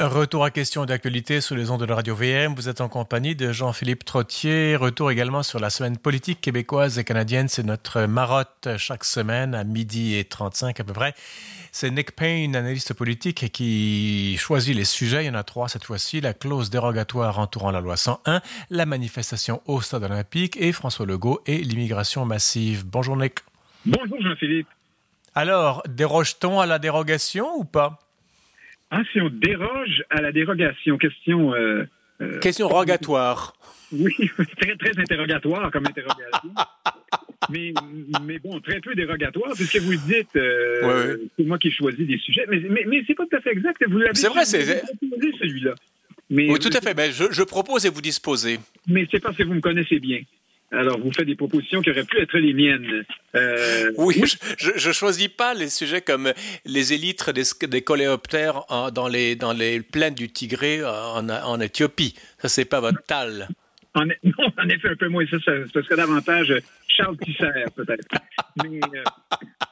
Retour à question d'actualité sur les ondes de la radio VM. Vous êtes en compagnie de Jean-Philippe Trottier. Retour également sur la semaine politique québécoise et canadienne. C'est notre marotte chaque semaine à midi et 35 à peu près. C'est Nick Payne, analyste politique, qui choisit les sujets. Il y en a trois cette fois-ci. La clause dérogatoire entourant la loi 101, la manifestation au stade olympique et François Legault et l'immigration massive. Bonjour Nick. Bonjour Jean-Philippe. Alors, déroge-t-on à la dérogation ou pas? Ah, si on déroge à la dérogation, question. Euh, euh, question rogatoire. Oui, très, très interrogatoire comme interrogation. mais, mais bon, très peu dérogatoire, puisque vous dites, euh, c'est moi qui choisis des sujets, mais, mais, mais c'est pas tout à fait exact. Vous c'est vrai, c'est celui-là. oui, tout à fait. Ben, je, je propose et vous disposez. Mais c'est parce que vous me connaissez bien. Alors, vous faites des propositions qui auraient pu être les miennes. Euh, oui, je ne choisis pas les sujets comme les élytres des, des coléoptères dans, les, dans les plaines du Tigré en, en Éthiopie. Ça, c'est pas votre tal. En, non, en effet, un peu moins. Ça, ce serait davantage Charles Tisser, peut-être. Mais euh,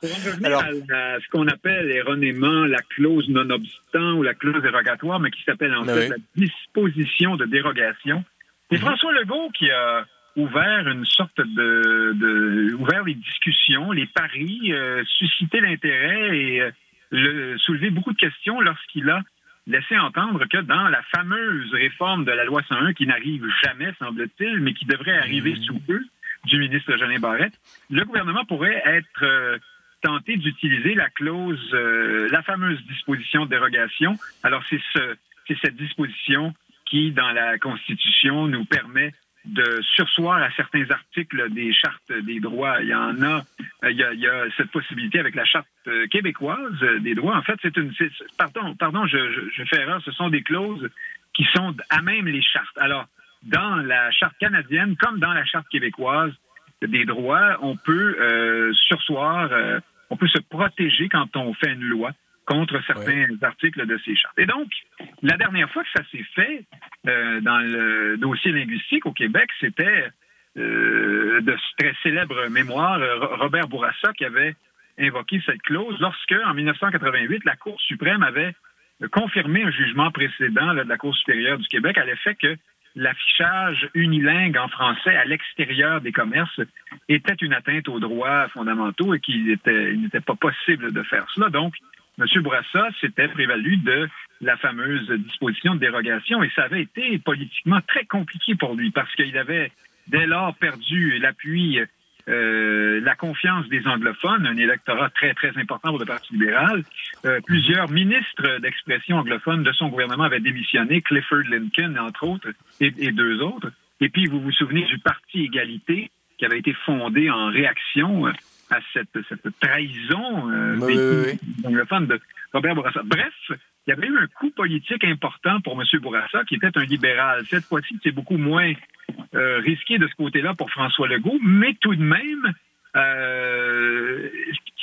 pour en revenir à, ce qu'on appelle erronément la clause non-obstant ou la clause dérogatoire, mais qui s'appelle en fait la disposition de dérogation, c'est mhm. François Legault qui a ouvert une sorte de, de ouvert les discussions, les paris, euh, suscité l'intérêt et euh, le, soulevé beaucoup de questions lorsqu'il a laissé entendre que dans la fameuse réforme de la loi 101 qui n'arrive jamais, semble-t-il, mais qui devrait arriver mmh. sous peu, du ministre Jeannet Barrette, le gouvernement pourrait être euh, tenté d'utiliser la clause, euh, la fameuse disposition de dérogation. Alors c'est ce, c'est cette disposition qui, dans la Constitution, nous permet de sursoir à certains articles des chartes des droits. Il y en a, euh, il y a, il y a cette possibilité avec la charte euh, québécoise des droits. En fait, c'est une, pardon, pardon, je, je, je, fais erreur. Ce sont des clauses qui sont à même les chartes. Alors, dans la charte canadienne comme dans la charte québécoise des droits, on peut euh, sursoir, euh, on peut se protéger quand on fait une loi contre certains articles de ces chartes. Et donc, la dernière fois que ça s'est fait euh, dans le dossier linguistique au Québec, c'était euh, de très célèbre mémoire Robert Bourassa qui avait invoqué cette clause lorsque, en 1988, la Cour suprême avait confirmé un jugement précédent de la Cour supérieure du Québec à l'effet que l'affichage unilingue en français à l'extérieur des commerces était une atteinte aux droits fondamentaux et qu'il n'était pas possible de faire cela. Donc, M. Bourassa s'était prévalu de la fameuse disposition de dérogation et ça avait été politiquement très compliqué pour lui parce qu'il avait dès lors perdu l'appui, euh, la confiance des anglophones, un électorat très, très important pour le Parti libéral. Euh, plusieurs ministres d'expression anglophone de son gouvernement avaient démissionné, Clifford Lincoln, entre autres, et, et deux autres. Et puis, vous vous souvenez du Parti Égalité qui avait été fondé en réaction à cette, cette trahison euh, oui, de Robert Bourassa. Bref, il y avait eu un coup politique important pour M. Bourassa, qui était un libéral. Cette fois-ci, c'est beaucoup moins euh, risqué de ce côté-là pour François Legault, mais tout de même, euh,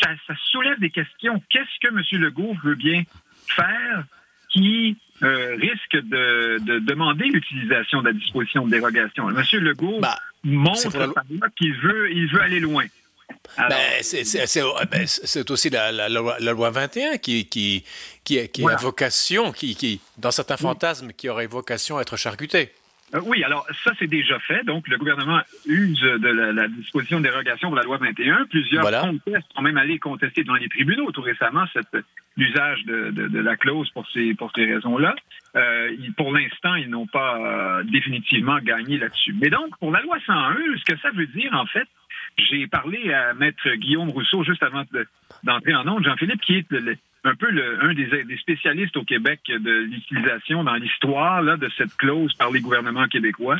ça, ça, soulève des questions. Qu'est-ce que M. Legault veut bien faire qui euh, risque de, de demander l'utilisation de la disposition de dérogation? M. Legault bah, montre qu'il veut, il veut aller loin. Ben, ben, c'est aussi la, la, la, loi 21 qui, qui, qui, qui a vocation, qui, qui, dans certains fantasmes, qui aurait vocation à être charcuté. Euh, oui, alors ça, c'est déjà fait. Donc, le gouvernement use de la, disposition de dérogation pour la loi 21. Plusieurs voilà. sont même allés contester dans les tribunaux tout récemment l'usage de, de, de, la clause pour ces, pour ces raisons-là. Euh, pour l'instant, ils n'ont pas euh, définitivement gagné là-dessus. Mais donc, pour la loi 101, ce que ça veut dire, en fait, j'ai parlé à Maître Guillaume Rousseau juste avant d'entrer en onde, Jean-Philippe, qui est un peu le, un des, des, spécialistes au Québec de l'utilisation dans l'histoire de cette clause par les gouvernements québécois.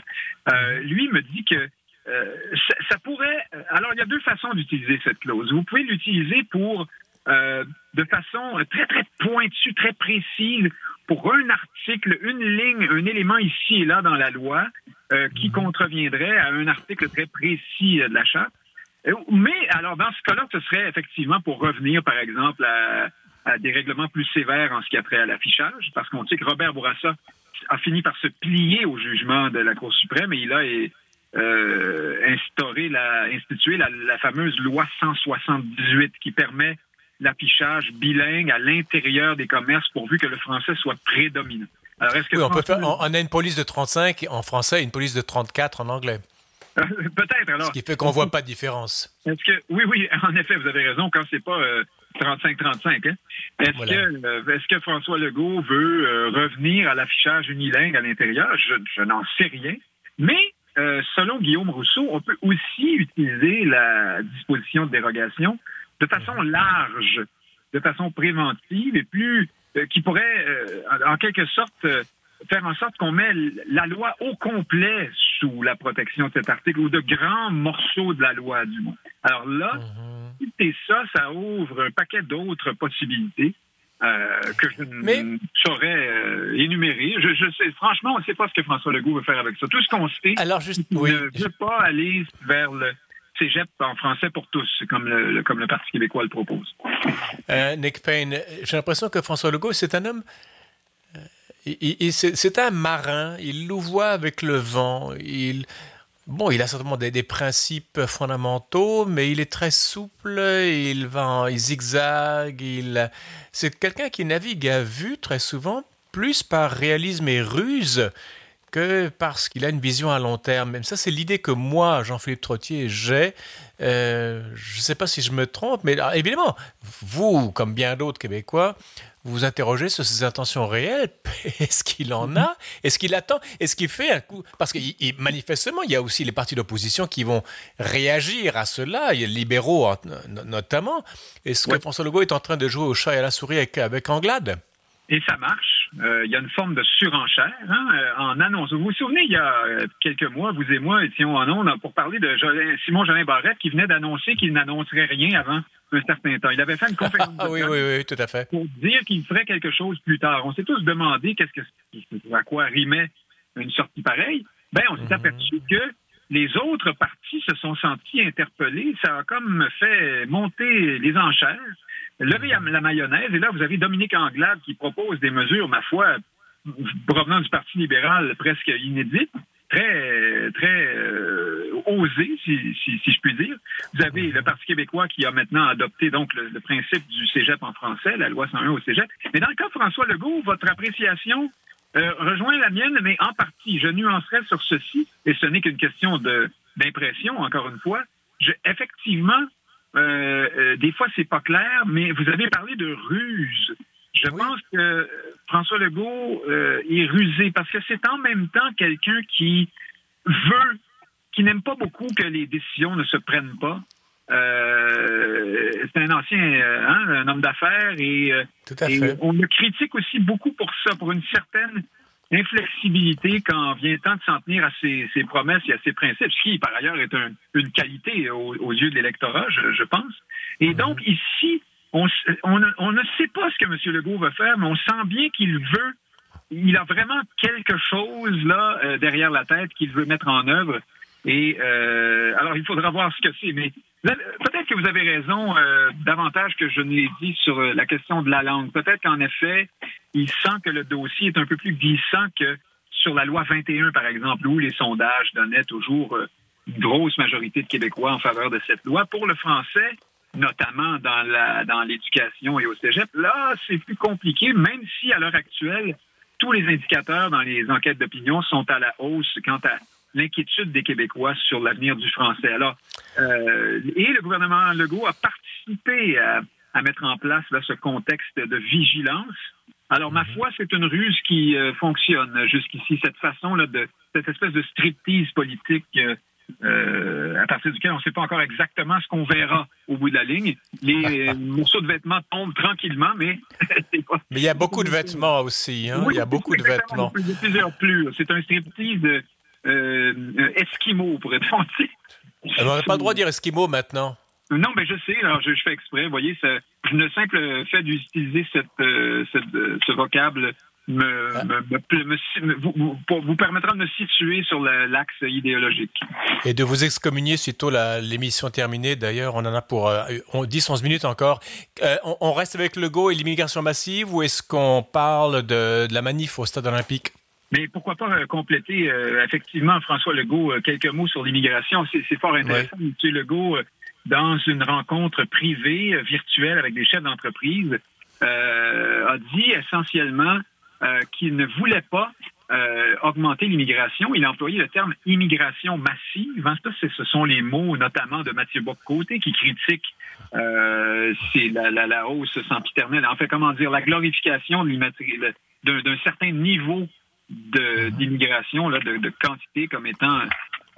Euh, lui me dit que euh, ça, ça, pourrait. Alors, il y a deux façons d'utiliser cette clause. Vous pouvez l'utiliser pour euh, de façon très très pointue, très précise pour un article, une ligne, un élément ici et là dans la loi euh, qui mhm. contreviendrait à un article très précis de la charte. Euh, mais alors, dans ce cas-là, ce serait effectivement pour revenir, par exemple, à, à des règlements plus sévères en ce qui a trait à l'affichage, parce qu'on sait que Robert Bourassa a fini par se plier au jugement de la Cour suprême et il a euh, instauré, la, institué la, la, fameuse loi 178 qui permet l'affichage bilingue à l'intérieur des commerces pourvu que le français soit prédominant. Alors, est-ce que oui, on, peut faire, on, a une police de 35 en français et une police de 34 en anglais. Peut-être, alors. Ce qui fait qu'on ne voit pas de différence. Est-ce que, oui, oui, en effet, vous avez raison, quand c'est pas 35-35, hein? Est-ce que, euh, est que François Legault veut euh, revenir à l'affichage unilingue à l'intérieur? Je, je n'en sais rien. Mais euh, selon Guillaume Rousseau, on peut aussi utiliser la disposition de dérogation de façon mhm. large, de façon préventive et plus euh, qui pourrait euh, en quelque sorte faire en sorte qu'on met la loi au complet sous la protection de cet article ou de grands morceaux de la loi du moins. Alors là, et ça, ça ouvre un paquet d'autres possibilités. Euh, que je ne saurais euh, énumérer. Je, je, sais, franchement, on ne sait pas ce que François Legault veut faire avec ça. Tout ce qu'on sait, Alors, juste, oui. ne veut pas aller vers le cégep en français pour tous, comme le, comme le Parti québécois le propose. Euh, Nick Payne, j'ai l'impression que François Legault, c'est un homme... c'est un marin, il louvoie avec le vent, il, Bon, il a certainement des, principes fondamentaux, mais il est très souple, il va, il zigzague, il... C'est quelqu'un qui navigue à vue très souvent, plus par réalisme et ruse que parce qu'il a une vision à long terme. Même ça, c'est l'idée que moi, Jean-Philippe Trottier, j'ai. Euh, je ne sais pas si je me trompe, mais évidemment, vous, comme bien d'autres Québécois, vous vous interrogez sur ses intentions réelles. Est-ce qu'il en a? Est-ce qu'il attend? Est-ce qu'il fait un coup? Parce que manifestement, il y a aussi les partis d'opposition qui vont réagir à cela, il y a les libéraux notamment. Est-ce que François Legault est en train de jouer au chat et à la souris avec, avec Anglade? Et ça marche. Euh, il y a une forme de surenchère hein, euh, en annonce. Vous vous souvenez, il y a euh, quelques mois, vous et moi étions en ondes pour parler de Simon Jolin Barrette qui venait d'annoncer qu'il n'annoncerait rien avant un certain temps. Il avait fait une conférence ah, oui, oui, oui, tout à fait. pour dire qu'il ferait quelque chose plus tard. On s'est tous demandé qu'est-ce que, à quoi rimait une sortie pareille. Ben, on s'est mhm. aperçu que les autres partis se sont sentis interpellés. Ça a comme fait monter les enchères. Levez la mayonnaise, et là, vous avez Dominique Anglade qui propose des mesures, ma foi, provenant du Parti libéral presque inédites, très, très euh, osées, si, je puis dire. Vous avez le Parti québécois qui a maintenant adopté donc le, principe du cégep en français, la loi 101 au cégep. Mais dans le cas de François Legault, votre appréciation? Euh, rejoint la mienne, mais en partie. Je nuancerai sur ceci, et ce n'est qu'une question d'impression, encore une fois. Je, effectivement, euh, euh, des fois, c'est pas clair, mais vous avez parlé de ruse. Je pense que François Legault euh, est rusé parce que c'est en même temps quelqu'un qui veut, qui n'aime pas beaucoup que les décisions ne se prennent pas. C'est un ancien, hein, un homme d'affaires et, et, on le critique aussi beaucoup pour ça, pour une certaine inflexibilité quand vient le temps de s'en tenir à ses, promesses et à ses principes, ce qui, par ailleurs, est une qualité aux, yeux de l'électorat, je, pense. Et mhm. donc, ici, on, ne sait pas ce que M. Legault va faire, mais on sent bien qu'il veut, il a vraiment quelque chose là euh, derrière la tête qu'il veut mettre en œuvre. Et euh, alors, il faudra voir ce que c'est. Mais peut-être que vous avez raison euh, davantage que je ne l'ai dit sur la question de la langue. Peut-être qu'en effet, il sent que le dossier est un peu plus glissant que sur la loi 21, par exemple, où les sondages donnaient toujours euh, une grosse majorité de Québécois en faveur de cette loi. Pour le français, notamment dans dans l'éducation et au cégep, là, c'est plus compliqué, même si à l'heure actuelle, tous les indicateurs dans les enquêtes d'opinion sont à la hausse quant à l'inquiétude des Québécois sur l'avenir du français. Alors, euh, et le gouvernement Legault a participé à, à mettre en place là, ce contexte de vigilance alors, ma mhm. foi, c'est une ruse qui euh, fonctionne jusqu'ici, cette façon-là de cette espèce de striptease politique euh, à partir duquel on ne sait pas encore exactement ce qu'on verra au bout de la ligne. Les morceaux de vêtements tombent tranquillement, mais Mais il y a beaucoup de vêtements aussi. Hein? il y a beaucoup de vêtements. Il y a plusieurs plus. C'est un striptease esquimau, pour être dit. On n'a pas le droit de dire esquimau maintenant. Non, mais je sais, alors je, fais exprès. Vous voyez, le simple fait d'utiliser cette, euh, euh, ce vocable me, ah. me, vous, vous, permettra de me situer sur l'axe idéologique. Et de vous excommunier sitôt l'émission terminée. D'ailleurs, on en a pour 10-11 euh, minutes encore. on, reste avec le go et l'immigration massive ou est-ce qu'on parle de, de, la manif au stade olympique? Mais pourquoi pas compléter effectivement François Legault quelques mots sur l'immigration? C'est fort intéressant. M. Legault dans une rencontre privée virtuelle avec des chefs d'entreprise, a dit essentiellement qu'il ne voulait pas euh, augmenter l'immigration. Il a employé le terme immigration massive. Hein, ce sont les mots notamment de Mathieu Boccoté qui critique euh, la, la, la, hausse sempiternelle. En fait, comment dire, la glorification d'un certain niveau. D'immigration, de, de, quantité comme étant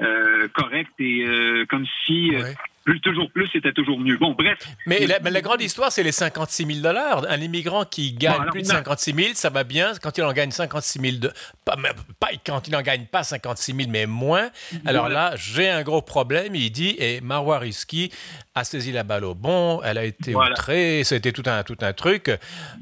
euh, correct et euh, comme si euh, toujours plus, c'était toujours mieux. Bon, bref. Mais la, mais la grande histoire, c'est les 56 000 dollars. Un immigrant qui gagne plus de 56 000, ça va bien. Quand il en gagne 56 000, de, pas, pas, quand il n'en gagne pas 56 000, mais moins, alors là, j'ai un gros problème. Il dit, et Marwa Rizki a saisi la balle au bon, elle a été voilà. outrée, c'était tout un, tout un truc.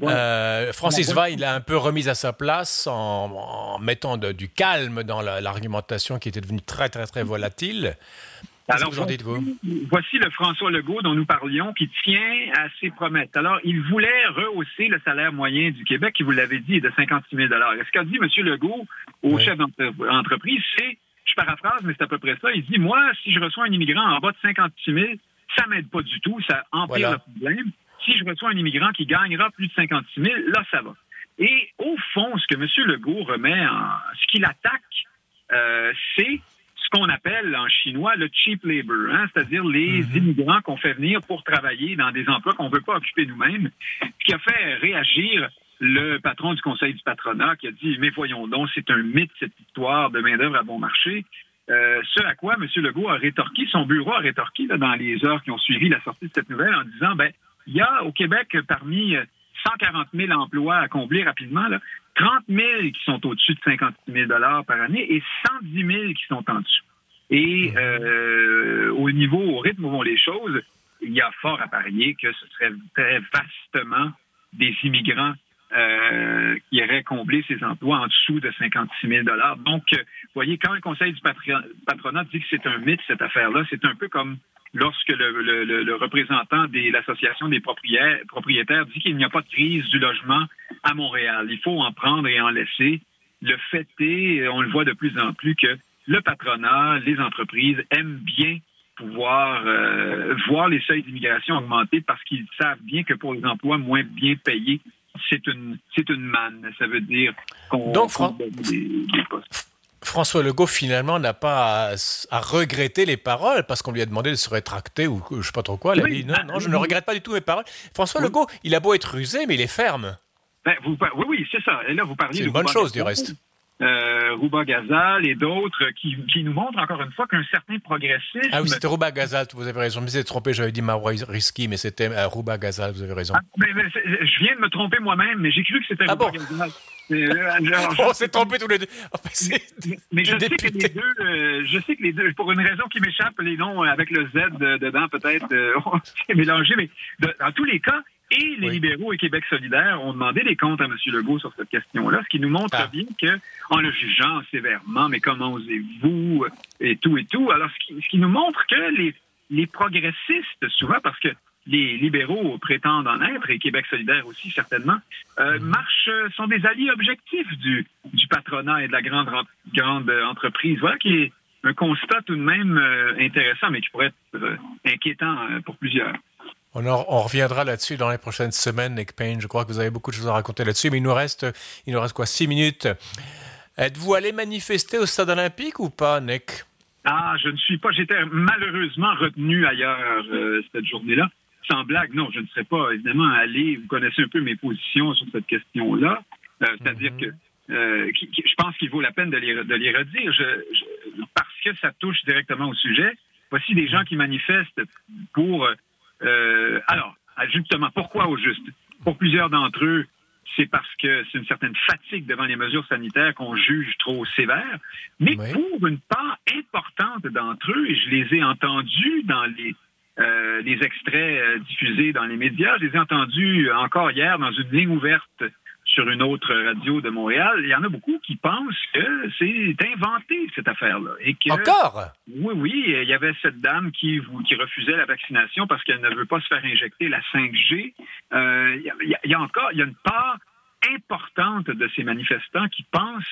Euh, Francis bon, il l'a un peu remise à sa place en, en mettant de, du calme dans l'argumentation qui était devenue très, très, très volatile. Alors, vous en? Voici le François Legault dont nous parlions qui tient à ses promesses. Alors, il voulait rehausser le salaire moyen du Québec, qui vous l'avez dit, est de 56 000 Ce qu'a dit M. Legault au oui. chef d'entreprise, c'est, je paraphrase, mais c'est à peu près ça, il dit, moi, si je reçois un immigrant en bas de 56 000, ça m'aide pas du tout, ça empire voilà. le problème. Si je reçois un immigrant qui gagnera plus de 56 000, là, ça va. Et au fond, ce que M. Legault remet en... ce qu'il attaque, euh, c'est ce qu'on appelle en chinois le cheap labor, hein, c'est-à-dire les mm -hmm. immigrants qu'on fait venir pour travailler dans des emplois qu'on ne veut pas occuper nous-mêmes, ce qui a fait réagir le patron du conseil du patronat qui a dit mais voyons donc c'est un mythe cette histoire de main d'œuvre à bon marché. Euh, ce à quoi M. Legault a rétorqué, son bureau a rétorqué là, dans les heures qui ont suivi la sortie de cette nouvelle en disant ben il y a au Québec parmi 140 000 emplois à combler rapidement, là, 30 000 qui sont au-dessus de 56 000 par année et 110 000 qui sont en dessous. Et euh, au niveau, au rythme où vont les choses, il y a fort à parier que ce serait très vastement des immigrants euh, qui iraient combler ces emplois en dessous de 56 000 Donc, vous voyez, quand le Conseil du patronat dit que c'est un mythe, cette affaire-là, c'est un peu comme lorsque le, représentant de l'Association des propriétaires, propriétaires dit qu'il n'y a pas de crise du logement à Montréal. Il faut en prendre et en laisser. Le fait est, on le voit de plus en plus, que le patronat, les entreprises aiment bien pouvoir euh, voir les seuils d'immigration augmenter parce qu'ils savent bien que pour les emplois moins bien payés, c'est une c'est une manne. Ça veut dire qu'on Donc, Fran des, des postes. François Legault, finalement, n'a pas à, à, regretter les paroles parce qu'on lui a demandé de se rétracter ou je ne sais pas trop quoi. Il oui, a dit non, non, je ne regrette pas du tout mes paroles. François oui. Legault, il a beau être rusé, mais il est ferme. Ben, vous, oui, oui, c'est ça. Et là, vous parliez C'est une bonne chose, du reste euh, Rouba Gazal et d'autres qui, qui, nous montrent encore une fois qu'un certain progressisme. Ah oui, c'était Rouba Gazal, vous avez raison. Je me suis trompé, j'avais dit Marois Risky, mais c'était euh, Rouba Gazal, vous avez raison. Ah, mais, mais, je viens de me tromper moi-même, mais j'ai cru que c'était ah Rouba bon? Gazal. Euh, On s'est trompé tous les deux. Enfin, mais, mais je, sais que les deux, euh, je sais que les deux, pour une raison qui m'échappe, les noms avec le Z dedans, peut-être, euh, on s'est mélangé, mais de, dans tous les cas, et les oui. libéraux et Québec solidaire ont demandé des comptes à M. Legault sur cette question-là, ce qui nous montre ah. bien que, en le jugeant sévèrement, mais comment osez-vous, et tout et tout, alors ce qui, ce qui nous montre que les, les progressistes, souvent, parce que les libéraux prétendent en être, et Québec solidaire aussi certainement, euh, marchent, sont des alliés objectifs du, du patronat et de la grande, grande entreprise. Voilà qui est un constat tout de même euh, intéressant, mais qui pourrait être euh, inquiétant pour plusieurs. On, en, on reviendra là-dessus dans les prochaines semaines, Nick Payne. Je crois que vous avez beaucoup de choses à raconter là-dessus, mais il nous reste, il nous reste quoi, six minutes. Êtes-vous allé manifester au stade olympique ou pas, Nick? Ah, je ne suis pas. J'étais malheureusement retenu ailleurs euh, cette journée-là. Sans blague, non, je ne serais pas évidemment allé. Vous connaissez un peu mes positions sur cette question-là. Euh, C'est-à-dire mm -hmm. que euh, qui, qui, je pense qu'il vaut la peine de les, de les redire je, je, parce que ça touche directement au sujet. Voici des gens qui manifestent pour euh, alors, justement, pourquoi au juste? Pour plusieurs d'entre eux, c'est parce que c'est une certaine fatigue devant les mesures sanitaires qu'on juge trop sévères. Mais oui. pour une part importante d'entre eux, et je les ai entendus dans les, euh, les extraits euh, diffusés dans les médias, je les ai entendus encore hier dans une ligne ouverte sur une autre radio de Montréal, il y en a beaucoup qui pensent que c'est inventé, cette affaire-là. Et que, Encore? Oui, oui. Il y avait cette dame qui, qui refusait la vaccination parce qu'elle ne veut pas se faire injecter la 5G. Euh, il, y a, il y a encore il y a une part importante de ces manifestants qui pensent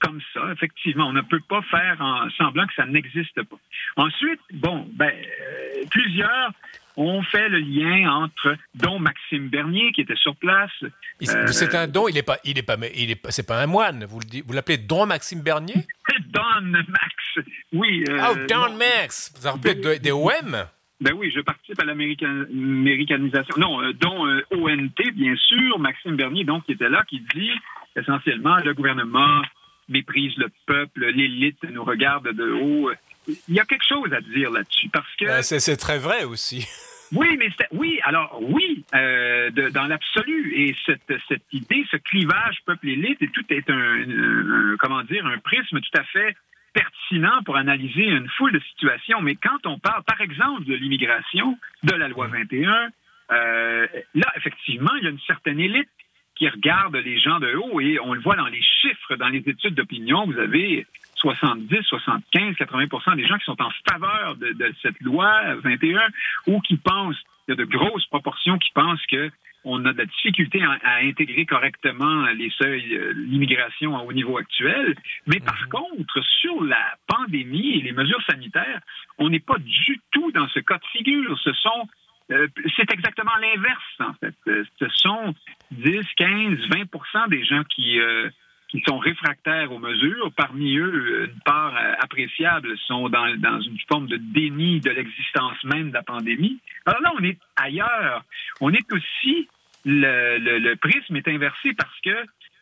comme ça, effectivement. On ne peut pas faire en semblant que ça n'existe pas. Ensuite, bon, ben, euh, plusieurs ont fait le lien entre dont Maxime Bernier qui était sur place. Euh, c'est un don, il n'est pas, il est pas, il est, c'est pas un moine. Vous, vous l'appelez Don Maxime Bernier? Don Max, oui. Euh, oh, Don Max. Vous vous rappelez des OM ben oui, je participe à l'américanisation. Non, euh, dont ONT, bien sûr, Maxime Bernier, donc, qui était là, qui dit essentiellement le gouvernement méprise le peuple, l'élite nous regarde de haut. Il y a quelque chose à dire là-dessus parce que. Ben, c'est très vrai aussi. Oui, mais oui, alors oui, euh, dans l'absolu. Et cette, cette idée, ce clivage peuple-élite, et tout est un, comment dire, un prisme tout à fait pertinent pour analyser une foule de situations. Mais quand on parle, par exemple, de l'immigration, de la loi 21, euh, là, effectivement, il y a une certaine élite qui regarde les gens de haut et on le voit dans les chiffres, dans les études d'opinion. Vous avez 70, 75, 80% des gens qui sont en faveur de, cette loi 21 ou qui pensent, il y a de grosses proportions qui pensent que on a de la difficulté à, intégrer correctement les seuils, euh, l'immigration au niveau actuel. Mais par mhm. contre, sur la pandémie et les mesures sanitaires, on n'est pas du tout dans ce cas de figure. Ce sont euh, c'est exactement l'inverse, en fait. Euh, ce sont 10, 15, 20 des gens qui, euh, qui sont réfractaires aux mesures. Parmi eux, une part appréciable sont dans, dans une forme de déni de l'existence même de la pandémie. Alors là, on est ailleurs. On est aussi, le, le, le prisme est inversé parce que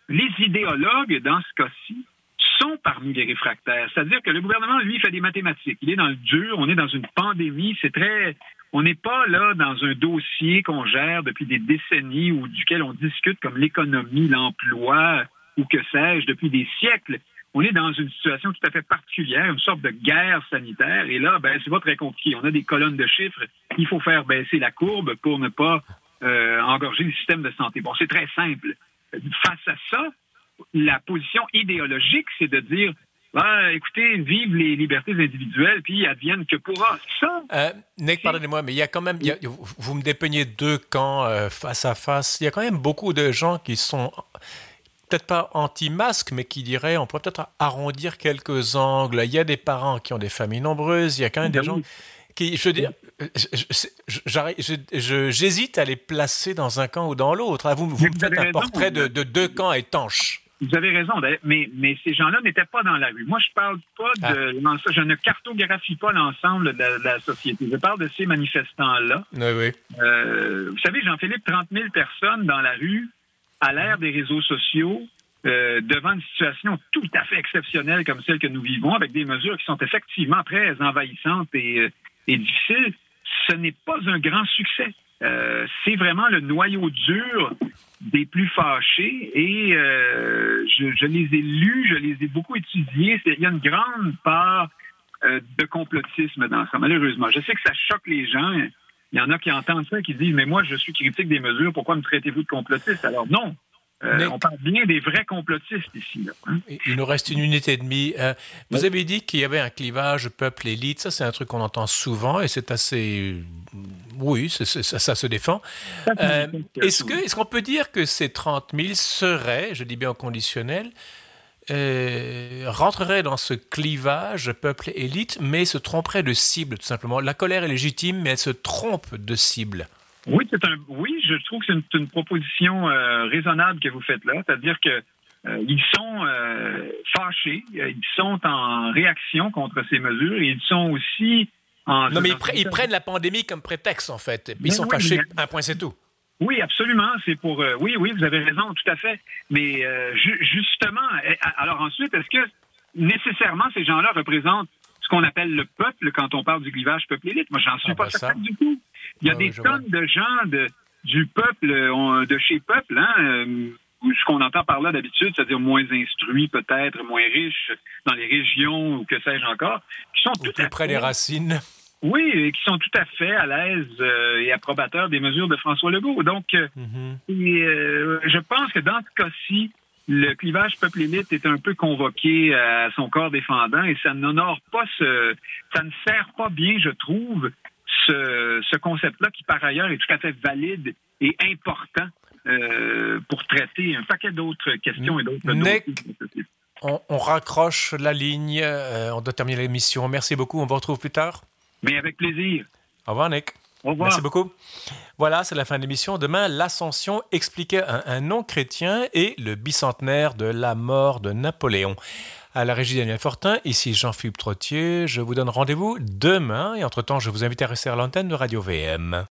les idéologues, dans ce cas-ci, sont parmi les réfractaires. C'est-à-dire que le gouvernement, lui, fait des mathématiques. Il est dans le dur, on est dans une pandémie, c'est très on n'est pas là dans un dossier qu'on gère depuis des décennies ou duquel on discute comme l'économie, l'emploi ou que sais-je depuis des siècles. On est dans une situation tout à fait particulière, une sorte de guerre sanitaire. Et là, ben, c'est pas très compliqué. On a des colonnes de chiffres. Il faut faire baisser la courbe pour ne pas euh, engorger le système de santé. Bon, c'est très simple. Face à ça, la position idéologique, c'est de dire ben, écoutez, vive les libertés individuelles, puis advienne que pourra. Ça. Euh, Nick, pardonnez-moi, mais il y a quand même, vous me dépeignez deux camps euh, face à face. Il y a quand même beaucoup de gens qui sont peut-être pas anti-masque, mais qui diraient on pourrait peut-être arrondir quelques angles. Il y a des parents qui ont des familles nombreuses. Il y a quand même des ben gens qui, je veux dire, j'hésite à les placer dans un camp ou dans l'autre. Vous, vous me faites un portrait de, de deux camps étanches. Vous avez raison, mais, mais ces gens-là n'étaient pas dans la rue. Moi, je parle pas de ah. je ne cartographie pas l'ensemble de, la société. Je parle de ces manifestants-là. Oui, oui. Euh, vous savez, Jean-Philippe, 30 000 personnes dans la rue, à l'ère des réseaux sociaux, euh, devant une situation tout à fait exceptionnelle comme celle que nous vivons, avec des mesures qui sont effectivement très envahissantes et, euh, difficiles, ce n'est pas un grand succès. Euh, c'est vraiment le noyau dur des plus fâchés et je, les ai lus, je les ai beaucoup étudiés. Il y a une grande part de complotisme dans ça, malheureusement. Je sais que ça choque les gens. Il y en a qui entendent ça et qui disent Mais moi, je suis critique des mesures, pourquoi me traitez-vous de complotiste? Alors non, euh, on parle bien des vrais complotistes ici. Hein. Il nous reste une unité et demie. Euh, vous avez dit qu'il y avait un clivage peuple-élite. Ça, c'est un truc qu'on entend souvent et c'est assez. Oui, ça, se défend. Euh, est-ce qu'on est qu'on peut dire que ces 30 000 seraient, je dis bien au conditionnel, rentreraient dans ce clivage peuple-élite, mais se tromperaient de cible, tout simplement. La colère est légitime, mais elle se trompe de cible. Oui, c'est un. Oui, je trouve que c'est une, proposition euh, raisonnable que vous faites là, c'est-à-dire que euh, ils sont euh, fâchés, ils sont en réaction contre ces mesures et ils sont aussi en. Non, mais ils, prennent la pandémie comme prétexte en fait. Ils sont fâchés. Un point, c'est tout. Oui, absolument. C'est pour. oui, oui, vous avez raison, tout à fait. Mais justement, alors ensuite, est-ce que nécessairement ces gens-là représentent ce qu'on appelle le peuple quand on parle du clivage peuple-élite? Moi, j'en suis ah, pas ben certain du tout. Il y a des tonnes de gens de, du peuple, de chez peuple, hein, euh, ce qu'on entend par là d'habitude, c'est-à-dire moins instruits peut-être, moins riches dans les régions ou que sais-je encore, qui sont tout à près des racines. Oui, et qui sont tout à fait à l'aise euh, et approbateurs des mesures de François Legault. Donc, euh, mm-hmm. je pense que dans ce cas-ci, le clivage peuple-élite est un peu convoqué à son corps défendant et ça n'honore pas ce, ça ne sert pas bien, je trouve, ce, concept-là qui, par ailleurs, est tout à fait valide et important euh, pour traiter un paquet d'autres questions et d'autres Nick, on, raccroche la ligne. on doit terminer l'émission. Merci beaucoup. On vous retrouve plus tard. Mais avec plaisir. Au revoir, Nick. Au revoir. Merci beaucoup. Voilà, c'est la fin de l'émission. Demain, l'Ascension expliquait un, un non-chrétien et le bicentenaire de la mort de Napoléon. À la régie Daniel Fortin, ici Jean-Philippe Trottier. Je vous donne rendez-vous demain et entre-temps, je vous invite à rester à l'antenne de Radio VM.